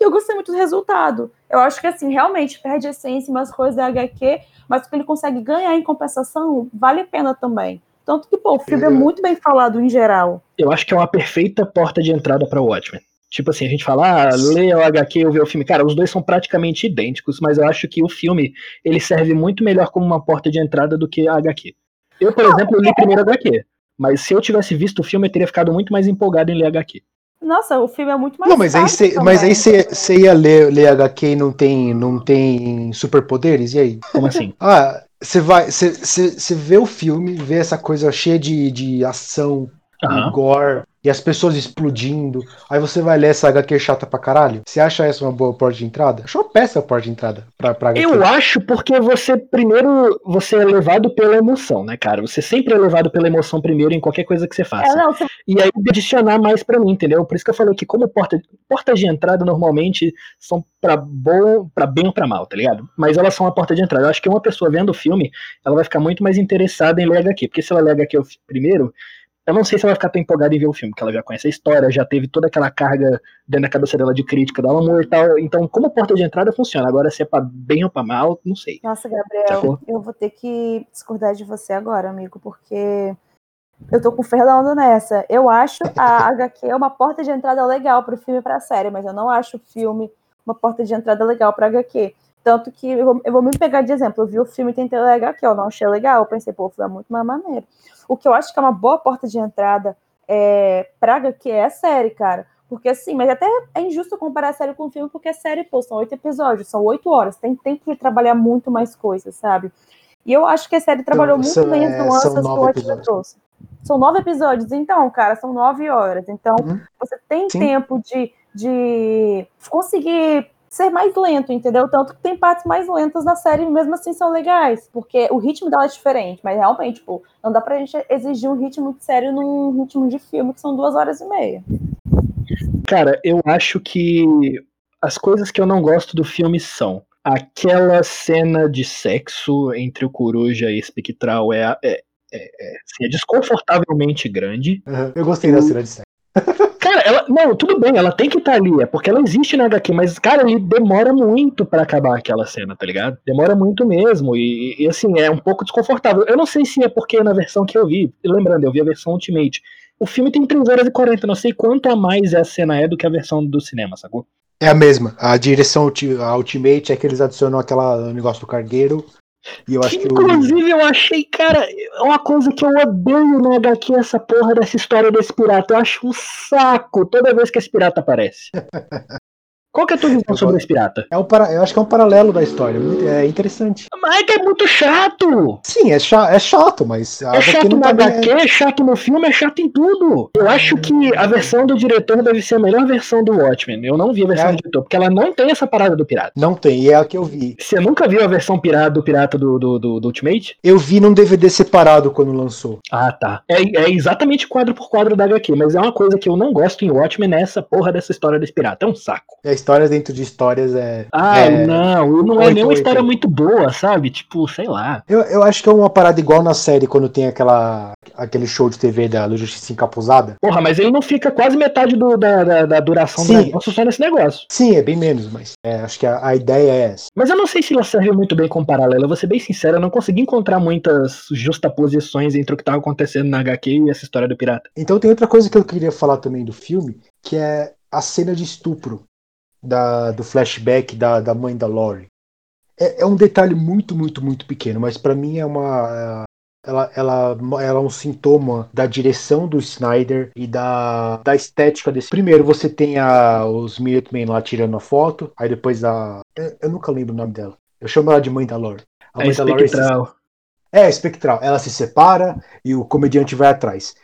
e eu gostei muito do resultado. Eu acho que, assim, realmente perde a essência em umas coisas da HQ, mas o que ele consegue ganhar em compensação vale a pena também. Tanto que, pô, o filme é É. muito bem falado em geral. Eu acho que é uma perfeita porta de entrada pra Watchmen. Tipo assim, a gente fala, ah, lê o HQ ou vê o filme. Cara, os dois são praticamente idênticos, mas eu acho que o filme ele serve muito melhor como uma porta de entrada do que a HQ. Eu, por exemplo, li primeiro a HQ, mas se eu tivesse visto o filme, eu teria ficado muito mais empolgado em ler a HQ. Nossa, o filme é muito mais Não, mas aí você, mas aí você ia ler, ler HQ e não tem, não tem superpoderes? E aí? Como assim? (laughs) ah, você vai. Você vê o filme, vê essa coisa cheia de, de ação, uhum. gore, e as pessoas explodindo. Aí você vai ler essa HQ chata pra caralho. Você acha essa uma boa porta de entrada? Acho uma péssima porta de entrada pra, pra HQ. Eu acho porque você, primeiro, você é levado pela emoção, né, cara? Você sempre é levado pela emoção primeiro em qualquer coisa que você faça. É, não, você... E aí adicionar mais pra mim, entendeu? Por isso que eu falei que como porta, portas de entrada normalmente são pra bom, para bem ou pra mal, tá ligado? Mas elas são a porta de entrada. Eu acho que uma pessoa vendo o filme, ela vai ficar muito mais interessada em ler HQ. Porque se ela ler HQ primeiro, eu não sei se ela vai ficar tão empolgada em ver o filme, porque ela já conhece a história, já teve toda aquela carga dentro da cabeça dela de crítica do Alan e tal. Então, como porta de entrada funciona. Agora, se é pra bem ou pra mal, não sei. Nossa, Gabriel, eu vou ter que discordar de você agora, amigo, porque eu tô com o Fernando nessa. Eu acho a HQ uma porta de entrada legal pro filme e pra série, mas eu não acho o filme uma porta de entrada legal pra HQ. Tanto que eu vou, eu vou, me pegar de exemplo. Eu vi o filme e tentei ler HQ, eu não achei legal. Eu pensei, pô, foi é muito mais maneiro. O que eu acho que é uma boa porta de entrada é, praga que é a série, cara. Porque assim, mas até é injusto comparar a série com o filme, porque a série, pô, são oito episódios, são oito horas, tem tempo de trabalhar muito mais coisas, sabe? E eu acho que a série trabalhou então, muito bem as é, nuances que o Watchmen trouxe. São nove episódios, então, cara, são nove horas. Então, uhum. você tem Sim. tempo de, de conseguir ser mais lento, entendeu? Tanto que tem partes mais lentas na série, mesmo assim são legais, porque o ritmo dela é diferente, mas realmente, tipo, não dá pra gente exigir um ritmo muito sério num ritmo de filme que são duas horas e meia. Cara, eu acho que as coisas que eu não gosto do filme são aquela cena de sexo entre o Coruja e Espectral é, é, é, é, assim, é desconfortavelmente grande. Uhum, eu gostei da cena de sexo. (laughs) Cara, ela. Não, tudo bem, ela tem que estar tá ali, é porque ela existe na HQ, mas, cara, ele demora muito para acabar aquela cena, tá ligado? Demora muito mesmo. E, e, assim, é um pouco desconfortável. Eu não sei se é porque na versão que eu vi, lembrando, eu vi a versão Ultimate. O filme tem 3 horas e 40, não sei quanto a mais a cena é do que a versão do cinema, sacou? É a mesma. A direção a Ultimate é que eles adicionam aquele negócio do cargueiro eu acho que, inclusive, eu... eu achei, cara, uma coisa que eu odeio no HQ essa porra dessa história desse pirata. Eu acho um saco toda vez que esse pirata aparece. (laughs) Qual que é a tua visão sobre esse pirata? É um para... Eu acho que é um paralelo da história. É interessante. Mas é muito chato! Sim, é, cha... é chato, mas. É chato no HQ, é... é chato no filme, é chato em tudo. Eu acho que a versão do diretor deve ser a melhor versão do Watchmen. Eu não vi a versão é. do diretor, porque ela não tem essa parada do pirata. Não tem, e é a que eu vi. Você nunca viu a versão pirata do pirata do, do, do, do Ultimate? Eu vi num DVD separado quando lançou. Ah, tá. É, é exatamente quadro por quadro da HQ, mas é uma coisa que eu não gosto em Watchmen nessa porra dessa história desse pirata. É um saco. É histórias dentro de histórias é. Ah, é... não, não é nem uma história muito boa, sabe? Tipo, sei lá. Eu, eu acho que é uma parada igual na série quando tem aquela aquele show de TV da do Justiça Encapuzada. Porra, mas ele não fica quase metade do, da, da, da, duração Sim. do negócio só nesse negócio. Sim, é bem menos, mas é, acho que a, a, ideia é essa. Mas eu não sei se ela serve muito bem com paralela. Eu vou ser bem sincero, eu não consegui encontrar muitas justaposições entre o que estava acontecendo na HQ e essa história do pirata. Então tem outra coisa que eu queria falar também do filme, que é a cena de estupro da, do flashback da, da mãe da Lori. É, é um detalhe muito, muito, muito pequeno, mas para mim é uma. Ela, ela, ela é um sintoma da direção do Snyder e da, da estética desse. Primeiro, você tem a, os Minutemen lá tirando a foto, aí depois a. Eu, eu nunca lembro o nome dela. Eu chamo ela de mãe da Lori. A é mãe é da Lori se, é, espectral. Ela se separa e o comediante vai atrás.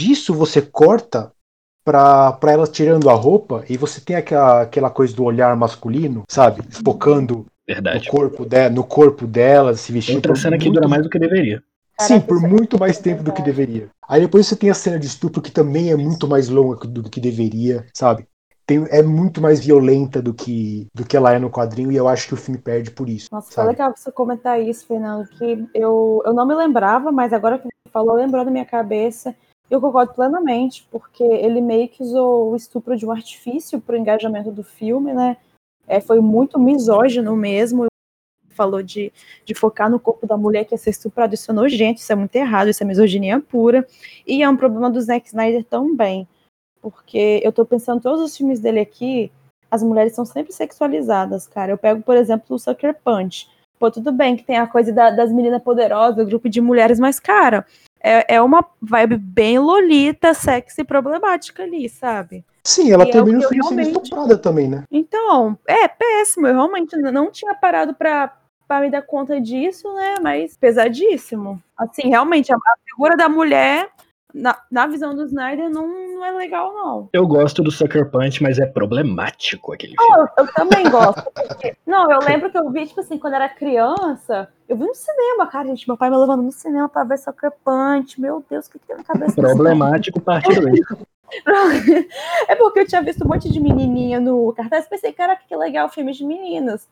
Disso você corta pra, pra ela tirando a roupa e você tem aquela, aquela coisa do olhar masculino, sabe? Focando Verdade. No, corpo de, no corpo dela, se vestindo. Outra cena muito... que dura mais do que deveria. Sim, por muito mais tempo do que deveria. Aí depois você tem a cena de estupro que também é muito mais longa do que deveria, sabe? Tem, é muito mais violenta do que, do que ela é no quadrinho e eu acho que o filme perde por isso. Nossa, foi legal você comentar isso, Fernando, que eu, eu não me lembrava, mas agora que você falou, lembrou na minha cabeça eu concordo plenamente, porque ele meio que usou o estupro de um artifício para o engajamento do filme, né? É, foi muito misógino mesmo. Falou de, de focar no corpo da mulher que ia ser estuprada. Isso é nojento, isso é muito errado, isso é misoginia pura. E é um problema do Zack Snyder também. Porque eu tô pensando todos os filmes dele aqui, as mulheres são sempre sexualizadas, cara. Eu pego, por exemplo, o Sucker Punch. Pô, tudo bem que tem a coisa da, das meninas poderosas, grupo de mulheres, mas, cara, é, é uma vibe bem lolita, sexy problemática ali, sabe? Sim, ela E é termina o o filme sendo realmente- estuprada também, né? Então, é péssimo. Eu realmente não tinha parado pra, pra me dar conta disso, né? Mas pesadíssimo. Assim, realmente, a, a figura da mulher, na, na visão do Snyder, não, não é legal, não. Eu gosto do Sucker Punch, mas é problemático aquele filme. Eu, eu também gosto. porque- (laughs) Não, eu lembro que eu vi, tipo assim, quando era criança, eu vi no cinema, cara, gente. Meu pai me levando no cinema pra ver Sucker Punch. Meu Deus, o que, que tem na cabeça Problemático, parte 2. (laughs) É porque eu tinha visto um monte de menininha no cartaz e pensei, caraca, que legal, filme de meninas.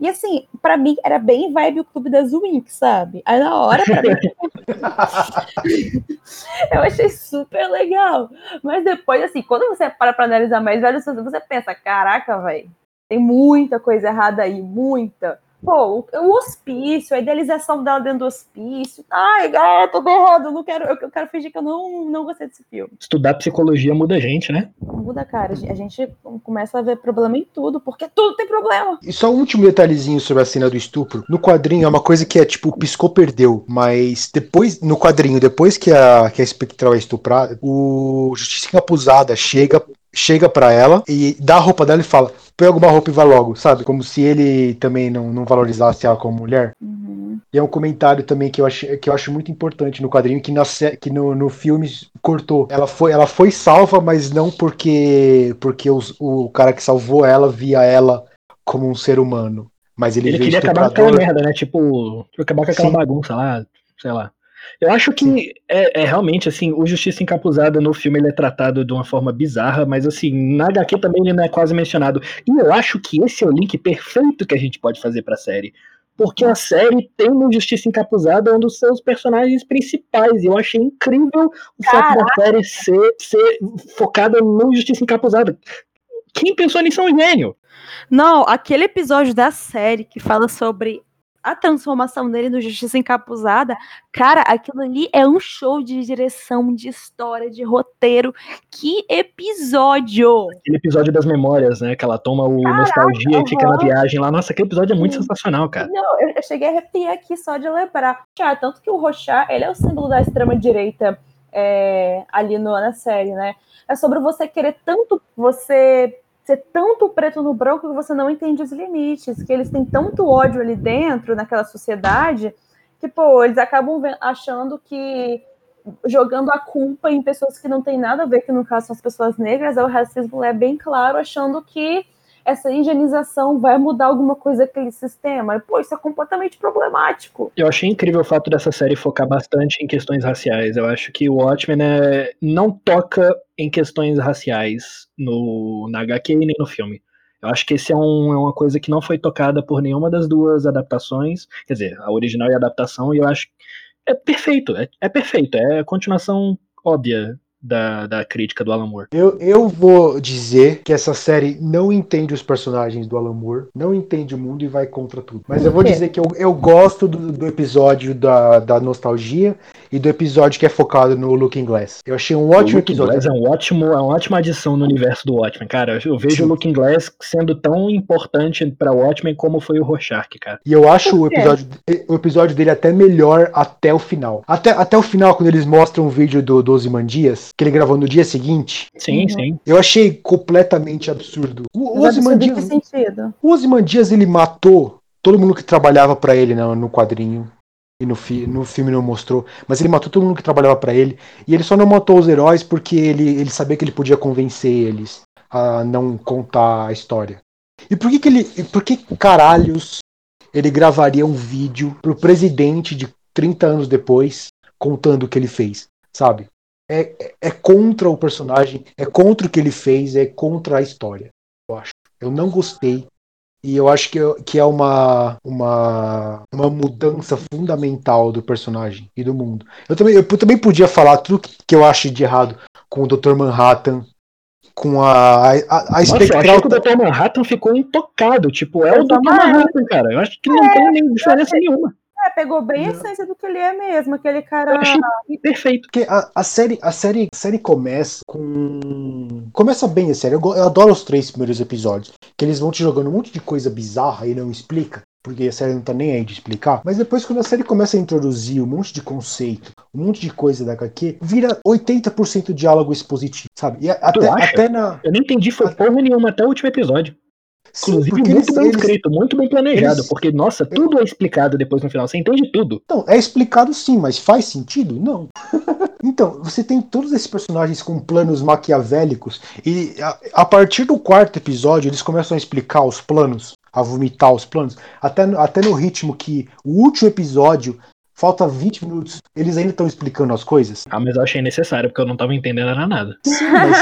E assim, pra mim era bem vibe o Clube das Winx, sabe? Aí na hora, pra mim, (laughs) eu achei super legal. Mas depois, assim, quando você para pra analisar mais velho, você pensa, caraca, velho, tem muita coisa errada aí, muita. Pô, o, hospício, a idealização dela dentro do hospício. Ai, ah, tudo errado, eu não quero, eu, eu quero fingir que eu não, não gostei desse filme. Estudar psicologia muda a gente, né? Muda, cara. A gente começa a ver problema em tudo, porque tudo tem problema. E só um último detalhezinho sobre a cena do estupro. No quadrinho é uma coisa que é tipo, piscou, perdeu. Mas depois, no quadrinho, depois que a, que a espectral é estuprada, o Justiça Encapuzada chega, chega pra ela e dá a roupa dela e fala: põe alguma roupa e vai logo, sabe? Como se ele também não, não valorizasse ela como mulher. E é um comentário também que eu acho, que eu acho muito importante no quadrinho, que, na, que no, no filme cortou. Ela foi, ela foi salva, mas não porque, porque os- o cara que salvou ela via ela como um ser humano. Mas ele, Ele queria acabar com aquela merda, né? Tipo, acabar com aquela Sim. bagunça lá, sei lá. Eu acho que é, é realmente, assim, o Justiça Encapuzada no filme ele é tratado de uma forma bizarra, mas assim, na HQ também ele não é quase mencionado. E eu acho que esse é o link perfeito que a gente pode fazer pra série. Porque a série tem no Justiça Encapuzada um dos seus personagens principais. E eu achei incrível o fato da série ser, ser focada no Justiça Encapuzada. Quem pensou nisso é um gênio. Não, aquele episódio da série que fala sobre a transformação dele no Justiça Encapuzada, cara, aquilo ali é um show de direção, de história, de roteiro. Que episódio! Aquele episódio das memórias, né? Que ela toma o nostalgia e fica na viagem lá. Nossa, aquele episódio é muito Sim. sensacional, cara. Não, eu, eu cheguei a arrepiar aqui só de lembrar. Tanto que o Rochar, ele é o símbolo da extrema-direita é, ali no, na série, né? É sobre você querer tanto, você ser tanto preto no branco que você não entende os limites, que eles têm tanto ódio ali dentro, naquela sociedade, que, pô, eles acabam achando que jogando a culpa em pessoas que não tem nada a ver, que no caso são as pessoas negras, o racismo é bem claro, achando que essa higienização vai mudar alguma coisa naquele sistema. E, pô, isso é completamente problemático. Eu achei incrível o fato dessa série focar bastante em questões raciais. Eu acho que o Watchmen é, não toca em questões raciais no, na HQ e nem no filme. Eu acho que esse é, um- é uma coisa que não foi tocada por nenhuma das duas adaptações. Quer dizer, a original e a adaptação, e eu acho que é perfeito. É, é perfeito. É a continuação óbvia da, da crítica do Alan Moore. Eu, eu vou dizer que essa série não entende os personagens do Alan Moore, não entende o mundo e vai contra tudo. Mas eu vou dizer que eu, eu gosto do, do episódio da, da nostalgia e do episódio que é focado no Looking Glass. Eu achei um O ótimo Looking episódio. Glass é um ótimo, é uma ótima adição no universo do Watchmen, cara. Eu vejo Sim. o Looking Glass sendo tão importante pra Watchmen como foi o Rorschach, cara. E eu acho o episódio, o episódio dele até melhor até o final. Até, até o final, quando eles mostram o vídeo do 12 Mandias, que ele gravou no dia seguinte, Sim, Uhum. sim. eu achei completamente absurdo. O, o Mas absurdo em que Ozymandias, sentido? o Ozymandias, ele matou todo mundo que trabalhava pra ele no, no quadrinho. E no, fi, no filme não mostrou. Mas ele matou todo mundo que trabalhava pra ele. E ele só não matou os heróis porque ele, ele sabia que ele podia convencer eles a não contar a história. E por que, que ele. e Por que caralhos ele gravaria um vídeo pro presidente de 30 anos depois contando o que ele fez? Sabe? É, é- é contra o personagem, é contra o que ele fez, é contra a história. Eu acho. Eu não gostei. E eu acho que, que é uma, uma, uma mudança fundamental do personagem e do mundo. Eu também, eu também podia falar tudo que eu acho de errado com o Dr. Manhattan, com a, a, a Nossa, eu espectral. achei que o Dr. Manhattan ficou intocado. Tipo, é o Eu Dr. Manhattan, cara. Eu acho que não tem nem diferença nenhuma. É, pegou bem a essência do que ele é mesmo, aquele cara. Eu achei perfeito. Porque a, a série, a série, a série começa com. Começa bem a série. Eu, eu adoro os três primeiros episódios. Que eles vão te jogando um monte de coisa bizarra e não explica. Porque a série não tá nem aí de explicar. Mas depois, quando a série começa a introduzir um monte de conceito, um monte de coisa da HQ, vira 80% diálogo expositivo, sabe? E a- até, até na. Eu não entendi foi porra nenhuma até o último episódio. Sim, Inclusive, muito eles, bem eles- escrito, muito bem planejado. eles- Porque, nossa, tudo é explicado depois no final. Você entende tudo. Então, é explicado sim, mas faz sentido? Não. (laughs) então, você tem todos esses personagens com planos maquiavélicos, e a, a partir do quarto episódio eles começam a explicar os planos, a vomitar os planos, até, até no ritmo que o último episódio, falta 20 minutos, eles ainda estão explicando as coisas. Ah, mas eu achei necessário, porque eu não tava entendendo era nada. Sim, mas,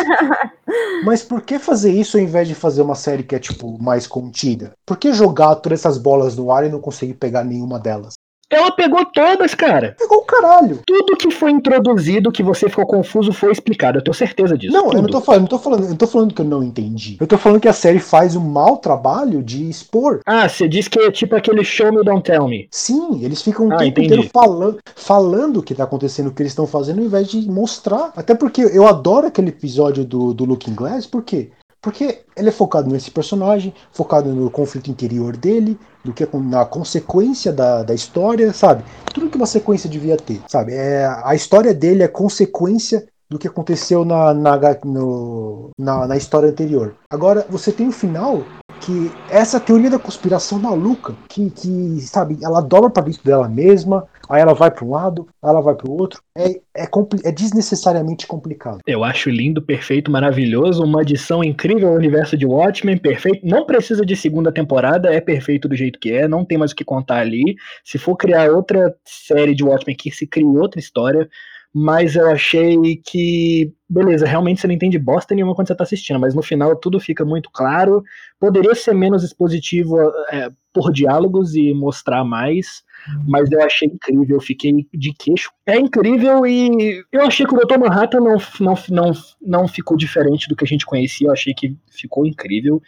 (laughs) mas por que fazer isso ao invés de fazer uma série que é, tipo, mais contida? Por que jogar todas essas bolas no ar e não conseguir pegar nenhuma delas? Ela pegou todas, cara. Pegou o caralho! Tudo que foi introduzido, que você ficou confuso, foi explicado. Eu tenho certeza disso. Não, eu não tudo. tô falando, não tô falando, eu tô falando que eu não entendi. Eu tô falando que a série faz um mau trabalho de expor. Ah, você disse que é tipo aquele show me, don't tell me. Sim, eles ficam o Ah, tempo entendi. inteiro falando, falando o que tá acontecendo, o que eles estão fazendo, ao invés de mostrar. Até porque eu adoro aquele episódio do, do Looking Glass, por quê? Porque ele é focado nesse personagem, focado no conflito interior dele, do que na consequência da, da história, sabe? Tudo que uma sequência devia ter, sabe? É, a história dele é consequência do que aconteceu na, na, no- na, na história anterior. Agora, você tem o final que essa teoria da conspiração maluca, que, que sabe, ela dobra pra dentro dela mesma, aí ela vai para um lado, aí ela vai para o outro, é, é, é desnecessariamente complicado. Eu acho lindo, perfeito, maravilhoso, uma adição incrível ao universo de Watchmen, perfeito. Não precisa de segunda temporada, é perfeito do jeito que é, não tem mais o que contar ali. Se for criar outra série de Watchmen, que se crie outra história. Mas eu achei que, beleza, realmente você não entende bosta nenhuma quando você tá assistindo, mas no final tudo fica muito claro. Poderia ser menos expositivo é, por diálogos e mostrar mais, mas eu achei incrível, fiquei de queixo. É incrível e eu achei que o Dr. Manhattan não, não, não, não ficou diferente do que a gente conhecia, eu achei que ficou incrível.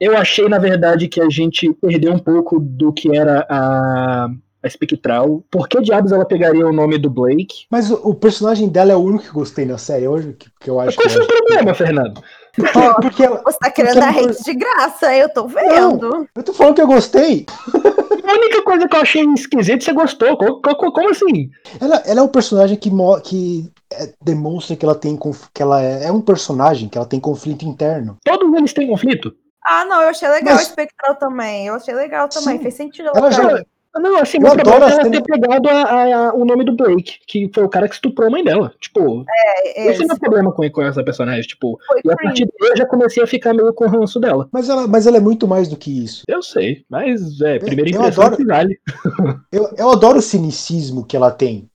Eu achei, na verdade, que a gente perdeu um pouco do que era a, a Espectral. Por que diabos ela pegaria o nome do Blake? Mas o, o personagem dela é o único que gostei na série hoje, que, que eu acho Qual que foi o problema, Fernando? porque, porque ela, Você tá querendo Porque dar ela- hate de graça, eu tô vendo. eu tô falando que eu gostei. (laughs) A única coisa que eu achei esquisita, você gostou. Co- co- Como, assim? Ela, ela é um personagem que, que é, demonstra que ela tem que ela é, é um personagem que ela tem conflito interno. Todos eles têm conflito? Ah, não, eu achei legal Mas- o espectral também. Eu achei legal também. Sim. Fez sentido Ela ela já-. Não, assim, Eu meu adoro é ela ter pegado a- a- a- o nome do Blake, que foi o cara que estuprou a mãe dela. Tipo, É, esse é o meu problema com, com essa personagem. Tipo, foi e a partir daí eu já comecei a ficar meio com o ranço dela. Mas ela, mas ela é muito mais do que isso. Eu sei, mas é, primeira eu impressão adoro- que vale. (laughs) Eu, eu adoro o cinicismo que ela tem.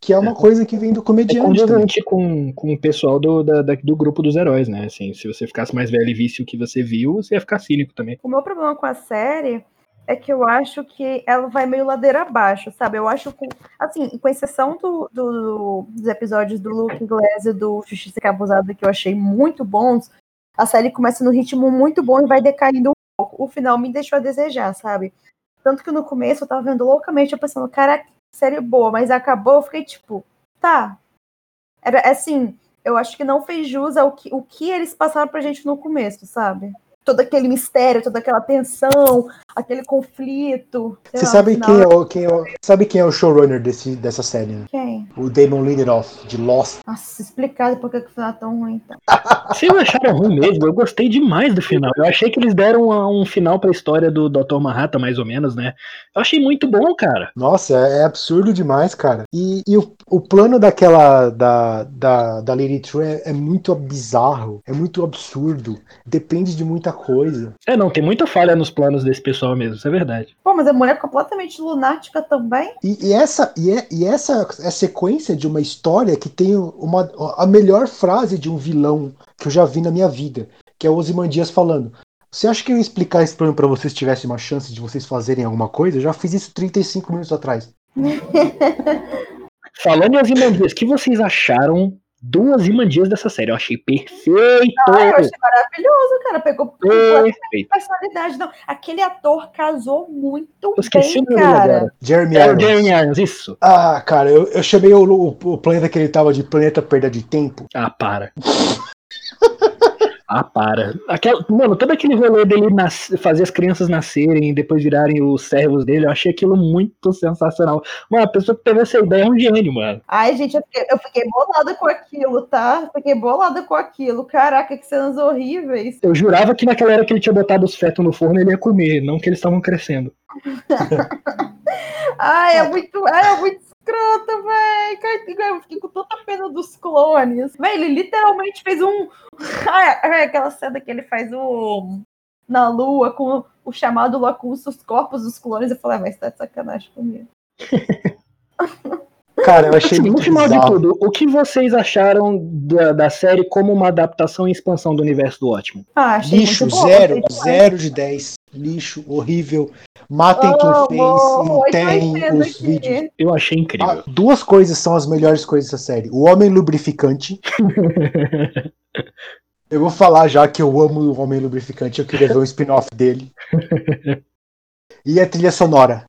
Que é uma coisa que vem do É comediante também. condizente com, com o pessoal do, da- da- do grupo dos heróis, né? Assim, se você ficasse mais velho e visse o que você viu, você ia ficar cínico também. O meu problema com a série é que eu acho que ela vai meio ladeira abaixo, sabe? Eu acho que, assim, com exceção do, do- dos episódios do Luke Glass e do Justiça Abusada, que eu achei muito bons, a série começa no ritmo muito bom e vai decaindo um pouco. O final me deixou a desejar, sabe? Tanto que no começo eu tava vendo loucamente, eu pensando, cara, série boa, mas acabou, eu fiquei tipo, tá. Era assim, eu acho que não fez jus ao que, o que eles passaram pra gente no começo, sabe? Todo aquele mistério, toda aquela tensão, aquele conflito. Você lá, sabe quem, é o, quem, é o, sabe quem é o showrunner desse, dessa série, né? Quem? O Damon Lindelof, de Lost. Nossa, explicado por que o final é tão ruim, então. (laughs) Vocês acharam ruim mesmo? Eu gostei demais do final. Eu achei que eles deram um final pra história do Dr. Manhattan, mais ou menos, né? Eu achei muito bom, cara. Nossa, é, é absurdo demais, cara. E, e o, o plano daquela, da, da, da Lady True é, é muito bizarro, é muito absurdo, depende de muita coisa. É, não, tem muita falha nos planos desse pessoal mesmo, isso é verdade. Pô, mas a mulher é completamente lunática também. E, e essa, e, é- e essa é a sequência de uma história que tem uma, a melhor frase de um vilão que eu já vi na minha vida, que é o Ozymandias falando. Você acha que eu ia explicar esse plano pra vocês tivesse uma chance de vocês fazerem alguma coisa? Eu já fiz isso 35 minutos atrás. (laughs) Falando em Ozymandias, o que vocês acharam duas imandias dessa série. Eu achei perfeito! Ah, eu achei maravilhoso, cara. Pegou perfeito. personalidade. Não, aquele ator casou muito Eu esqueci bem, o nome agora. Jeremy É Irons. Jeremy Irons, isso. Ah, cara, eu, eu chamei o, o- o planeta que ele tava de planeta perda de tempo. Ah, para. (laughs) ah, para. Aquela, mano, todo aquele rolê dele nas, fazer as crianças nascerem e depois virarem os servos dele, eu achei aquilo muito sensacional. Mano, a pessoa que teve essa ideia é um gênio, mano. Ai, gente, eu fiquei, eu fiquei bolada com aquilo, tá? Fiquei bolada com aquilo. Caraca, que cenas horríveis. Eu jurava que naquela era que ele tinha botado os fetos no forno ele ia comer, não que eles estavam crescendo. (laughs) Ai, é muito, é muito escroto, velho. Eu fiquei com tanta pena dos clones. Véi, ele literalmente fez um. Ai, (laughs) ai, aquela cena que ele faz o. Na lua com o chamado Locus, os corpos dos clones. Eu falei, ah, mas tá de sacanagem comigo. (laughs) Cara, eu achei Assim, no muito final de bizarro. tudo, o que vocês acharam da, da série como uma adaptação e expansão do universo do Ótimo? Ah, achei Lixo, muito bom, zero, zero de 10. Lixo, horrível. Matem Amo, quem fez e oito enterrem os aqui. vídeos. Eu achei incrível. Ah, duas coisas são as melhores coisas dessa série. O Homem Lubrificante. (laughs) Eu vou falar já que eu amo o Homem Lubrificante. Eu queria ver um spin-off dele. (laughs) E a trilha sonora.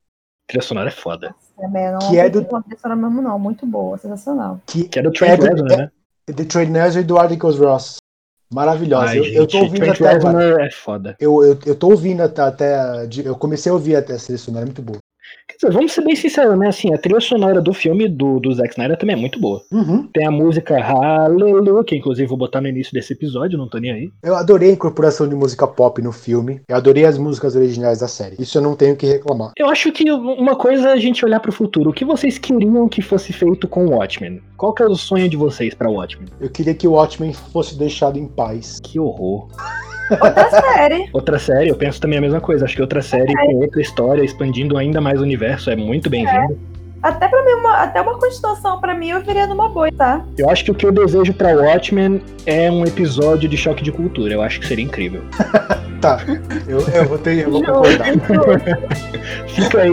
A trilha sonora é foda. Também, Que é do- uma pessoa mesmo, não. Muito boa, sensacional. Que Que é do É Trent do- Reznor, né? The Trade Nurse e do Articles Ross. Maravilhosa. Ai, eu, eu tô ouvindo Trent até agora. Reznor é foda. Eu, eu, eu tô ouvindo até, até. Eu comecei a ouvir até essa trilha sonora, é muito boa. Quer dizer, vamos ser bem sinceros, né? Assim, a trilha sonora do filme do, do Zack Snyder também é muito boa. Uhum. Tem a música Hallelujah, que inclusive vou botar no início desse episódio, não tô nem aí. Eu adorei a incorporação de música pop no filme. Eu adorei as músicas originais da série. Isso eu não tenho o que reclamar. Eu acho que uma coisa é a gente olhar pro futuro. O que vocês queriam que fosse feito com o Watchmen? Qual que é o sonho de vocês pra Watchmen? Eu queria que o Watchmen fosse deixado em paz. Que horror. (laughs) Outra série. Outra série, eu penso também a mesma coisa. Acho que outra série com outra história, expandindo ainda mais o universo, é muito bem-vindo. Até pra mim, uma, até uma continuação pra mim, eu viria numa boa, tá? Eu acho que o que eu desejo pra Watchmen é um episódio de choque de cultura. Eu acho que seria incrível. (laughs) Tá, eu, eu vou ter, eu vou concordar. (laughs) Fica aí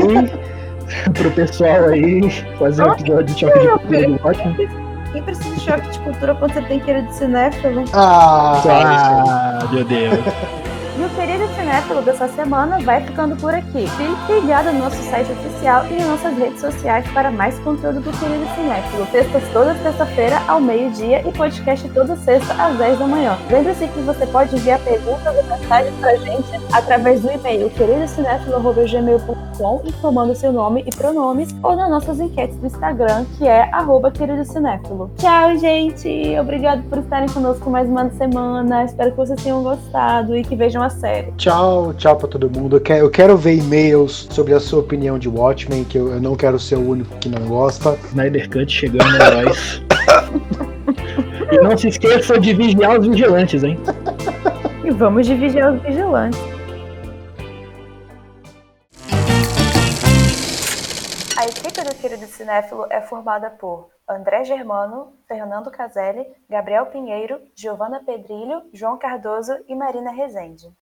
pro pessoal aí fazer um episódio de choque de cultura do Watchmen. Quem precisa de choque de cultura quando você tem querido cinéfilo? Ah, Ah, meu Deus. E o querido cinéfilo dessa semana vai ficando por aqui. Fique ligado no nosso site oficial e em nossas redes sociais para mais conteúdo do querido cinéfilo. Textas toda sexta-feira ao meio-dia e podcast toda sexta às 10 da manhã. Lembre-se que você pode enviar perguntas ou mensagens pra gente através do e-mail queridocinéfilo.gmail.com informando seu nome e pronomes ou nas nossas enquetes do Instagram, que é arroba queridocinéfilo. Tchau, gente! Obrigado por estarem conosco mais uma semana. Espero que vocês tenham gostado e que vejam a série. Tchau, tchau pra todo mundo. Eu quero, eu quero ver e-mails sobre a sua opinião de Watchmen, que eu, eu não quero ser o único que não gosta. Snyder Cut chegando heróis. (laughs) E não se esqueça de vigiar os vigilantes, hein? E vamos dividir os vigilantes. A equipe do Querido Cinéfilo é formada por André Germano, Fernando Caselli, Gabriel Pinheiro, Giovana Pedrilho, João Cardoso e Marina Rezende.